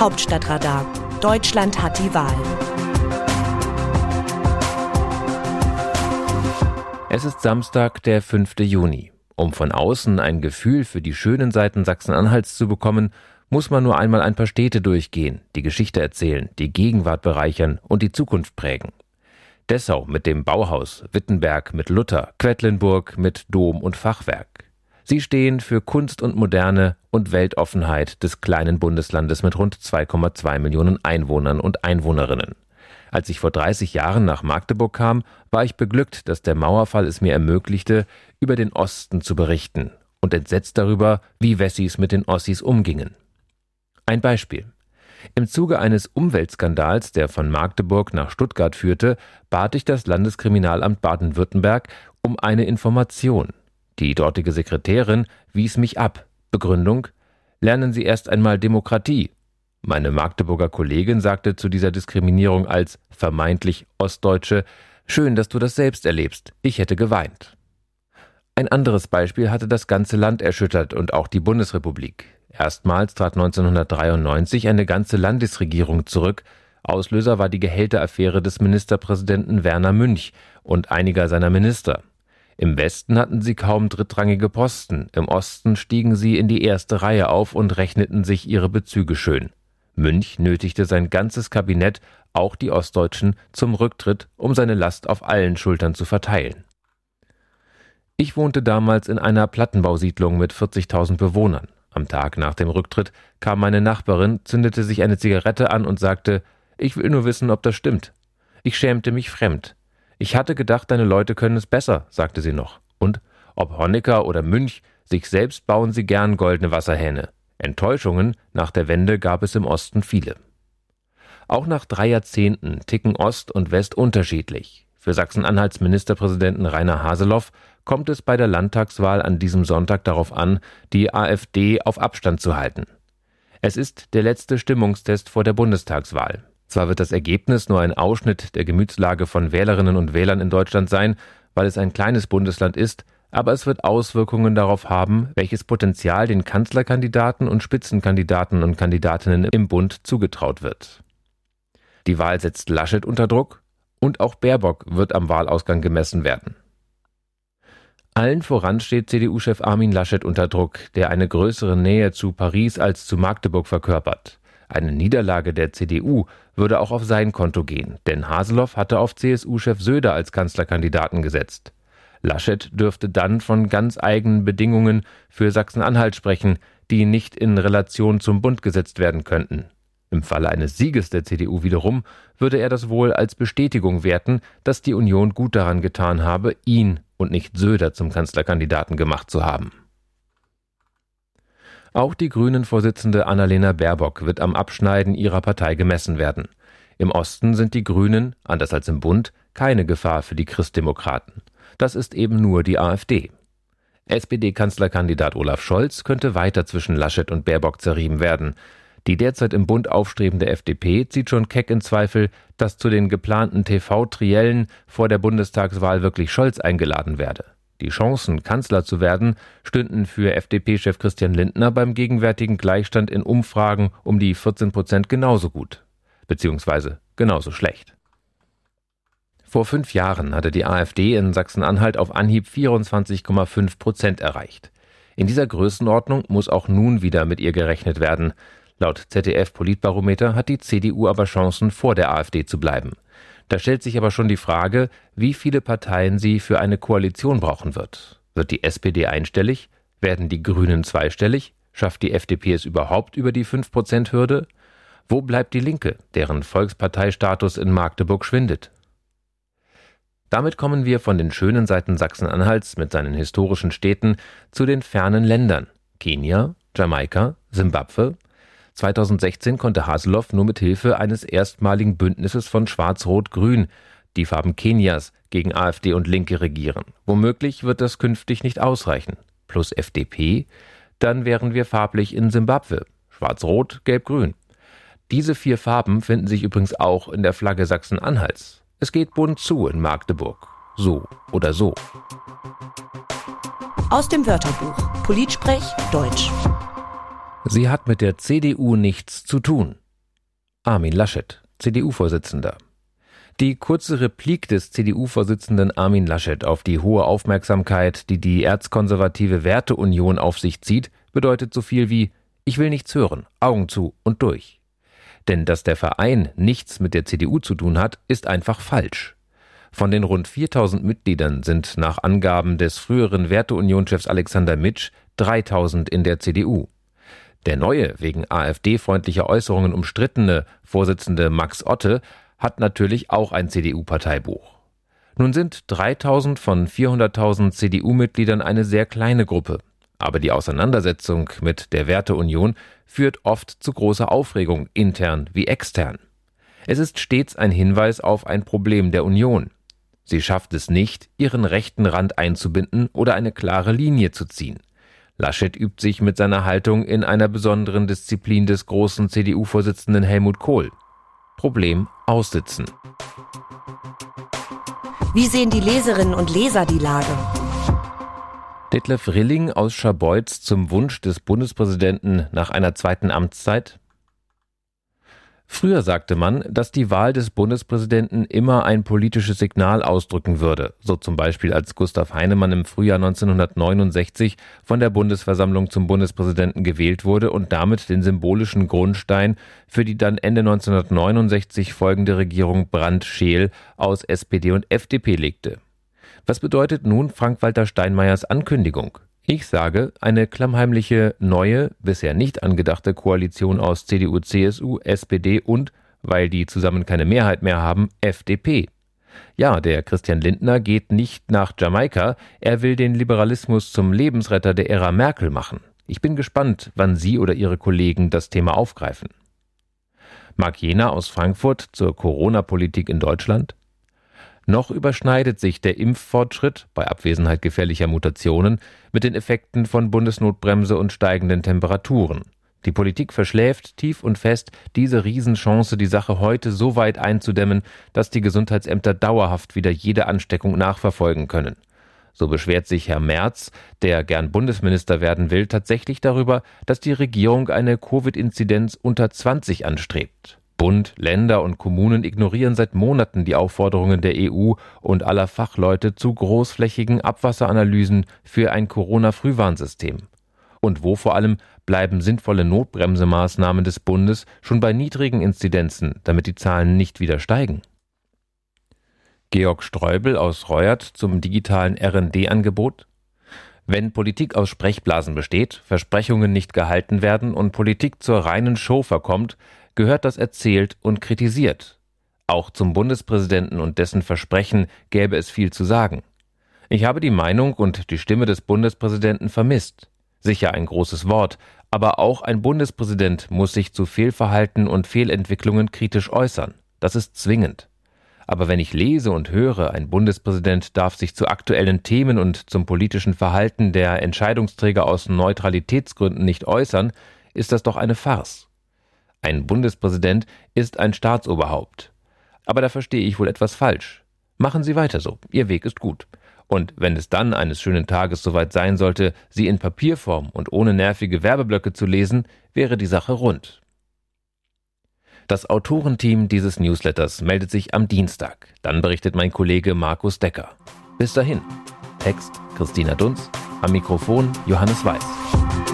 Hauptstadtradar. Deutschland hat die Wahl. Es ist Samstag, der 5. Juni. Um von außen ein Gefühl für die schönen Seiten Sachsen-Anhalts zu bekommen, muss man nur einmal ein paar Städte durchgehen, die Geschichte erzählen, die Gegenwart bereichern und die Zukunft prägen. Dessau mit dem Bauhaus, Wittenberg mit Luther, Quedlinburg mit Dom und Fachwerk. Sie stehen für Kunst und Moderne und Weltoffenheit des kleinen Bundeslandes mit rund 2,2 Millionen Einwohnern und Einwohnerinnen. Als ich vor 30 Jahren nach Magdeburg kam, war ich beglückt, dass der Mauerfall es mir ermöglichte, über den Osten zu berichten und entsetzt darüber, wie Wessis mit den Ossis umgingen. Ein Beispiel. Im Zuge eines Umweltskandals, der von Magdeburg nach Stuttgart führte, bat ich das Landeskriminalamt Baden-Württemberg um eine Information. Die dortige Sekretärin wies mich ab. Begründung Lernen Sie erst einmal Demokratie. Meine Magdeburger Kollegin sagte zu dieser Diskriminierung als vermeintlich Ostdeutsche Schön, dass du das selbst erlebst. Ich hätte geweint. Ein anderes Beispiel hatte das ganze Land erschüttert und auch die Bundesrepublik. Erstmals trat 1993 eine ganze Landesregierung zurück. Auslöser war die Gehälteraffäre des Ministerpräsidenten Werner Münch und einiger seiner Minister. Im Westen hatten sie kaum drittrangige Posten, im Osten stiegen sie in die erste Reihe auf und rechneten sich ihre Bezüge schön. Münch nötigte sein ganzes Kabinett, auch die Ostdeutschen, zum Rücktritt, um seine Last auf allen Schultern zu verteilen. Ich wohnte damals in einer Plattenbausiedlung mit 40.000 Bewohnern. Am Tag nach dem Rücktritt kam meine Nachbarin, zündete sich eine Zigarette an und sagte, ich will nur wissen, ob das stimmt. Ich schämte mich fremd. Ich hatte gedacht, deine Leute können es besser, sagte sie noch. Und ob Honecker oder Münch, sich selbst bauen sie gern goldene Wasserhähne. Enttäuschungen nach der Wende gab es im Osten viele. Auch nach drei Jahrzehnten ticken Ost und West unterschiedlich. Für Sachsen-Anhalts Ministerpräsidenten Rainer Haseloff kommt es bei der Landtagswahl an diesem Sonntag darauf an, die AfD auf Abstand zu halten. Es ist der letzte Stimmungstest vor der Bundestagswahl. Zwar wird das Ergebnis nur ein Ausschnitt der Gemütslage von Wählerinnen und Wählern in Deutschland sein, weil es ein kleines Bundesland ist, aber es wird Auswirkungen darauf haben, welches Potenzial den Kanzlerkandidaten und Spitzenkandidaten und Kandidatinnen im Bund zugetraut wird. Die Wahl setzt Laschet unter Druck und auch Baerbock wird am Wahlausgang gemessen werden. Allen voran steht CDU-Chef Armin Laschet unter Druck, der eine größere Nähe zu Paris als zu Magdeburg verkörpert. Eine Niederlage der CDU würde auch auf sein Konto gehen, denn Haseloff hatte auf CSU-Chef Söder als Kanzlerkandidaten gesetzt. Laschet dürfte dann von ganz eigenen Bedingungen für Sachsen-Anhalt sprechen, die nicht in Relation zum Bund gesetzt werden könnten. Im Falle eines Sieges der CDU wiederum würde er das wohl als Bestätigung werten, dass die Union gut daran getan habe, ihn und nicht Söder zum Kanzlerkandidaten gemacht zu haben. Auch die Grünen-Vorsitzende Annalena Baerbock wird am Abschneiden ihrer Partei gemessen werden. Im Osten sind die Grünen, anders als im Bund, keine Gefahr für die Christdemokraten. Das ist eben nur die AfD. SPD-Kanzlerkandidat Olaf Scholz könnte weiter zwischen Laschet und Baerbock zerrieben werden. Die derzeit im Bund aufstrebende FDP zieht schon keck in Zweifel, dass zu den geplanten TV-Triellen vor der Bundestagswahl wirklich Scholz eingeladen werde. Die Chancen, Kanzler zu werden, stünden für FDP-Chef Christian Lindner beim gegenwärtigen Gleichstand in Umfragen um die 14 Prozent genauso gut. Beziehungsweise genauso schlecht. Vor fünf Jahren hatte die AfD in Sachsen-Anhalt auf Anhieb 24,5 Prozent erreicht. In dieser Größenordnung muss auch nun wieder mit ihr gerechnet werden. Laut ZDF-Politbarometer hat die CDU aber Chancen, vor der AfD zu bleiben. Da stellt sich aber schon die Frage, wie viele Parteien sie für eine Koalition brauchen wird. Wird die SPD einstellig? Werden die Grünen zweistellig? Schafft die FDP es überhaupt über die 5-Prozent-Hürde? Wo bleibt die Linke, deren Volksparteistatus in Magdeburg schwindet? Damit kommen wir von den schönen Seiten Sachsen-Anhalts mit seinen historischen Städten zu den fernen Ländern Kenia, Jamaika, Simbabwe, 2016 konnte Haseloff nur mit Hilfe eines erstmaligen Bündnisses von Schwarz-Rot-Grün, die Farben Kenias, gegen AfD und Linke regieren. Womöglich wird das künftig nicht ausreichen. Plus FDP, dann wären wir farblich in Simbabwe. Schwarz-Rot, Gelb-Grün. Diese vier Farben finden sich übrigens auch in der Flagge Sachsen-Anhalts. Es geht bunt zu in Magdeburg. So oder so. Aus dem Wörterbuch Politsprech Deutsch. Sie hat mit der CDU nichts zu tun. Armin Laschet, CDU-Vorsitzender. Die kurze Replik des CDU-Vorsitzenden Armin Laschet auf die hohe Aufmerksamkeit, die die erzkonservative Werteunion auf sich zieht, bedeutet so viel wie Ich will nichts hören, Augen zu und durch. Denn dass der Verein nichts mit der CDU zu tun hat, ist einfach falsch. Von den rund 4000 Mitgliedern sind nach Angaben des früheren Werteunion-Chefs Alexander Mitsch 3000 in der CDU. Der neue, wegen AfD-freundlicher Äußerungen umstrittene Vorsitzende Max Otte hat natürlich auch ein CDU-Parteibuch. Nun sind 3000 von 400.000 CDU-Mitgliedern eine sehr kleine Gruppe. Aber die Auseinandersetzung mit der Werteunion führt oft zu großer Aufregung, intern wie extern. Es ist stets ein Hinweis auf ein Problem der Union. Sie schafft es nicht, ihren rechten Rand einzubinden oder eine klare Linie zu ziehen. Laschet übt sich mit seiner Haltung in einer besonderen Disziplin des großen CDU-Vorsitzenden Helmut Kohl. Problem aussitzen. Wie sehen die Leserinnen und Leser die Lage? Detlef Rilling aus Scharbeutz zum Wunsch des Bundespräsidenten nach einer zweiten Amtszeit. Früher sagte man, dass die Wahl des Bundespräsidenten immer ein politisches Signal ausdrücken würde, so zum Beispiel als Gustav Heinemann im Frühjahr 1969 von der Bundesversammlung zum Bundespräsidenten gewählt wurde und damit den symbolischen Grundstein für die dann Ende 1969 folgende Regierung Brandt-Scheel aus SPD und FDP legte. Was bedeutet nun Frank-Walter Steinmeiers Ankündigung? Ich sage, eine klammheimliche neue, bisher nicht angedachte Koalition aus CDU, CSU, SPD und, weil die zusammen keine Mehrheit mehr haben, FDP. Ja, der Christian Lindner geht nicht nach Jamaika, er will den Liberalismus zum Lebensretter der Ära Merkel machen. Ich bin gespannt, wann Sie oder Ihre Kollegen das Thema aufgreifen. Marc Jena aus Frankfurt zur Corona-Politik in Deutschland. Noch überschneidet sich der Impffortschritt bei Abwesenheit gefährlicher Mutationen mit den Effekten von Bundesnotbremse und steigenden Temperaturen. Die Politik verschläft tief und fest diese Riesenchance, die Sache heute so weit einzudämmen, dass die Gesundheitsämter dauerhaft wieder jede Ansteckung nachverfolgen können. So beschwert sich Herr Merz, der gern Bundesminister werden will, tatsächlich darüber, dass die Regierung eine Covid-Inzidenz unter 20 anstrebt. Bund, Länder und Kommunen ignorieren seit Monaten die Aufforderungen der EU und aller Fachleute zu großflächigen Abwasseranalysen für ein Corona-Frühwarnsystem. Und wo vor allem bleiben sinnvolle Notbremsemaßnahmen des Bundes schon bei niedrigen Inzidenzen, damit die Zahlen nicht wieder steigen? Georg Streubel aus Reuert zum digitalen RD-Angebot. Wenn Politik aus Sprechblasen besteht, Versprechungen nicht gehalten werden und Politik zur reinen Show verkommt, gehört das erzählt und kritisiert. Auch zum Bundespräsidenten und dessen Versprechen gäbe es viel zu sagen. Ich habe die Meinung und die Stimme des Bundespräsidenten vermisst. Sicher ein großes Wort, aber auch ein Bundespräsident muss sich zu Fehlverhalten und Fehlentwicklungen kritisch äußern. Das ist zwingend. Aber wenn ich lese und höre, ein Bundespräsident darf sich zu aktuellen Themen und zum politischen Verhalten der Entscheidungsträger aus Neutralitätsgründen nicht äußern, ist das doch eine Farce. Ein Bundespräsident ist ein Staatsoberhaupt. Aber da verstehe ich wohl etwas falsch. Machen Sie weiter so, Ihr Weg ist gut. Und wenn es dann eines schönen Tages soweit sein sollte, sie in Papierform und ohne nervige Werbeblöcke zu lesen, wäre die Sache rund. Das Autorenteam dieses Newsletters meldet sich am Dienstag. Dann berichtet mein Kollege Markus Decker. Bis dahin. Text Christina Dunz, am Mikrofon Johannes Weiß.